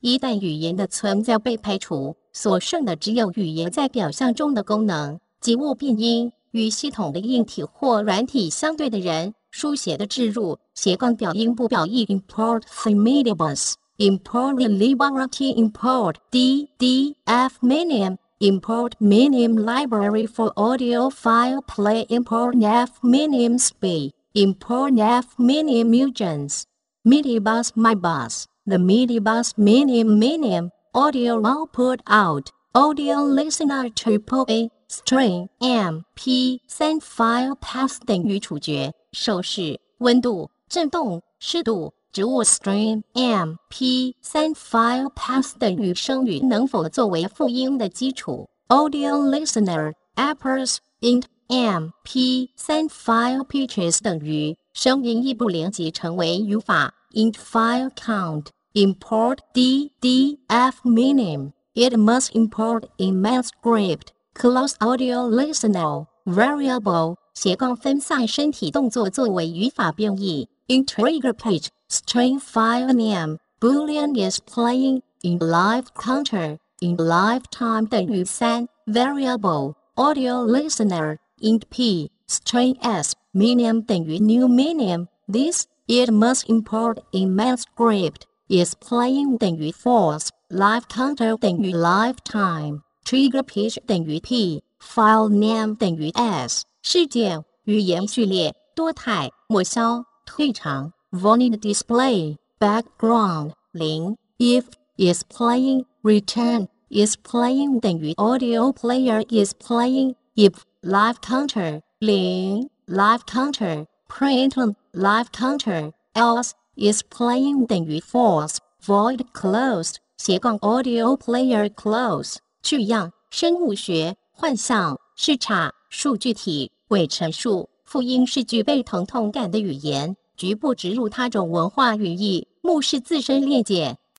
一旦语言的存在被排除，所剩的只有语言在表象中的功能，即物变音。与系统的硬体或软体相对的人，书写的置入斜杠表音不表意。Import the mediabus. Import the liberty. Import D D F medium. Import medium library for audio file play. Import F medium speed. Import F medium mutants. Midibus my bus. bus. The midibus medium medium audio output out. Audio listener triple A. String M P 三 file path 等于处决手势温度振动湿度植物 String M P 三 file path 等于声语能否作为复音的基础 Audio listener apples int M P 三 file pitches 等于声音异步连接成为语法 int file count import DDF minim. It must import in main script, close audio listener, variable. 斜杠分散身体动作作为语法变异。In trigger page, string file name, boolean is playing in live counter. In lifetime 等于三 variable. Audio listener. Int p. String s. Minimum 等于 new minimum. This it must import in main script is playing 等于 false live counter 等于 lifetime Trigger page 等于 p，file name 等于 s，事件语言序列多态抹消退场 void display background 零 if is playing return is playing 等于 audio player is playing if live counter 零 live counter print live counter else is playing 等于 false void closed 斜杠 audio player close。句样、生物学、幻象、视差、数据体、伪陈述、复音是具备疼痛感的语言，局部植入他种文化语义，目视自身裂解。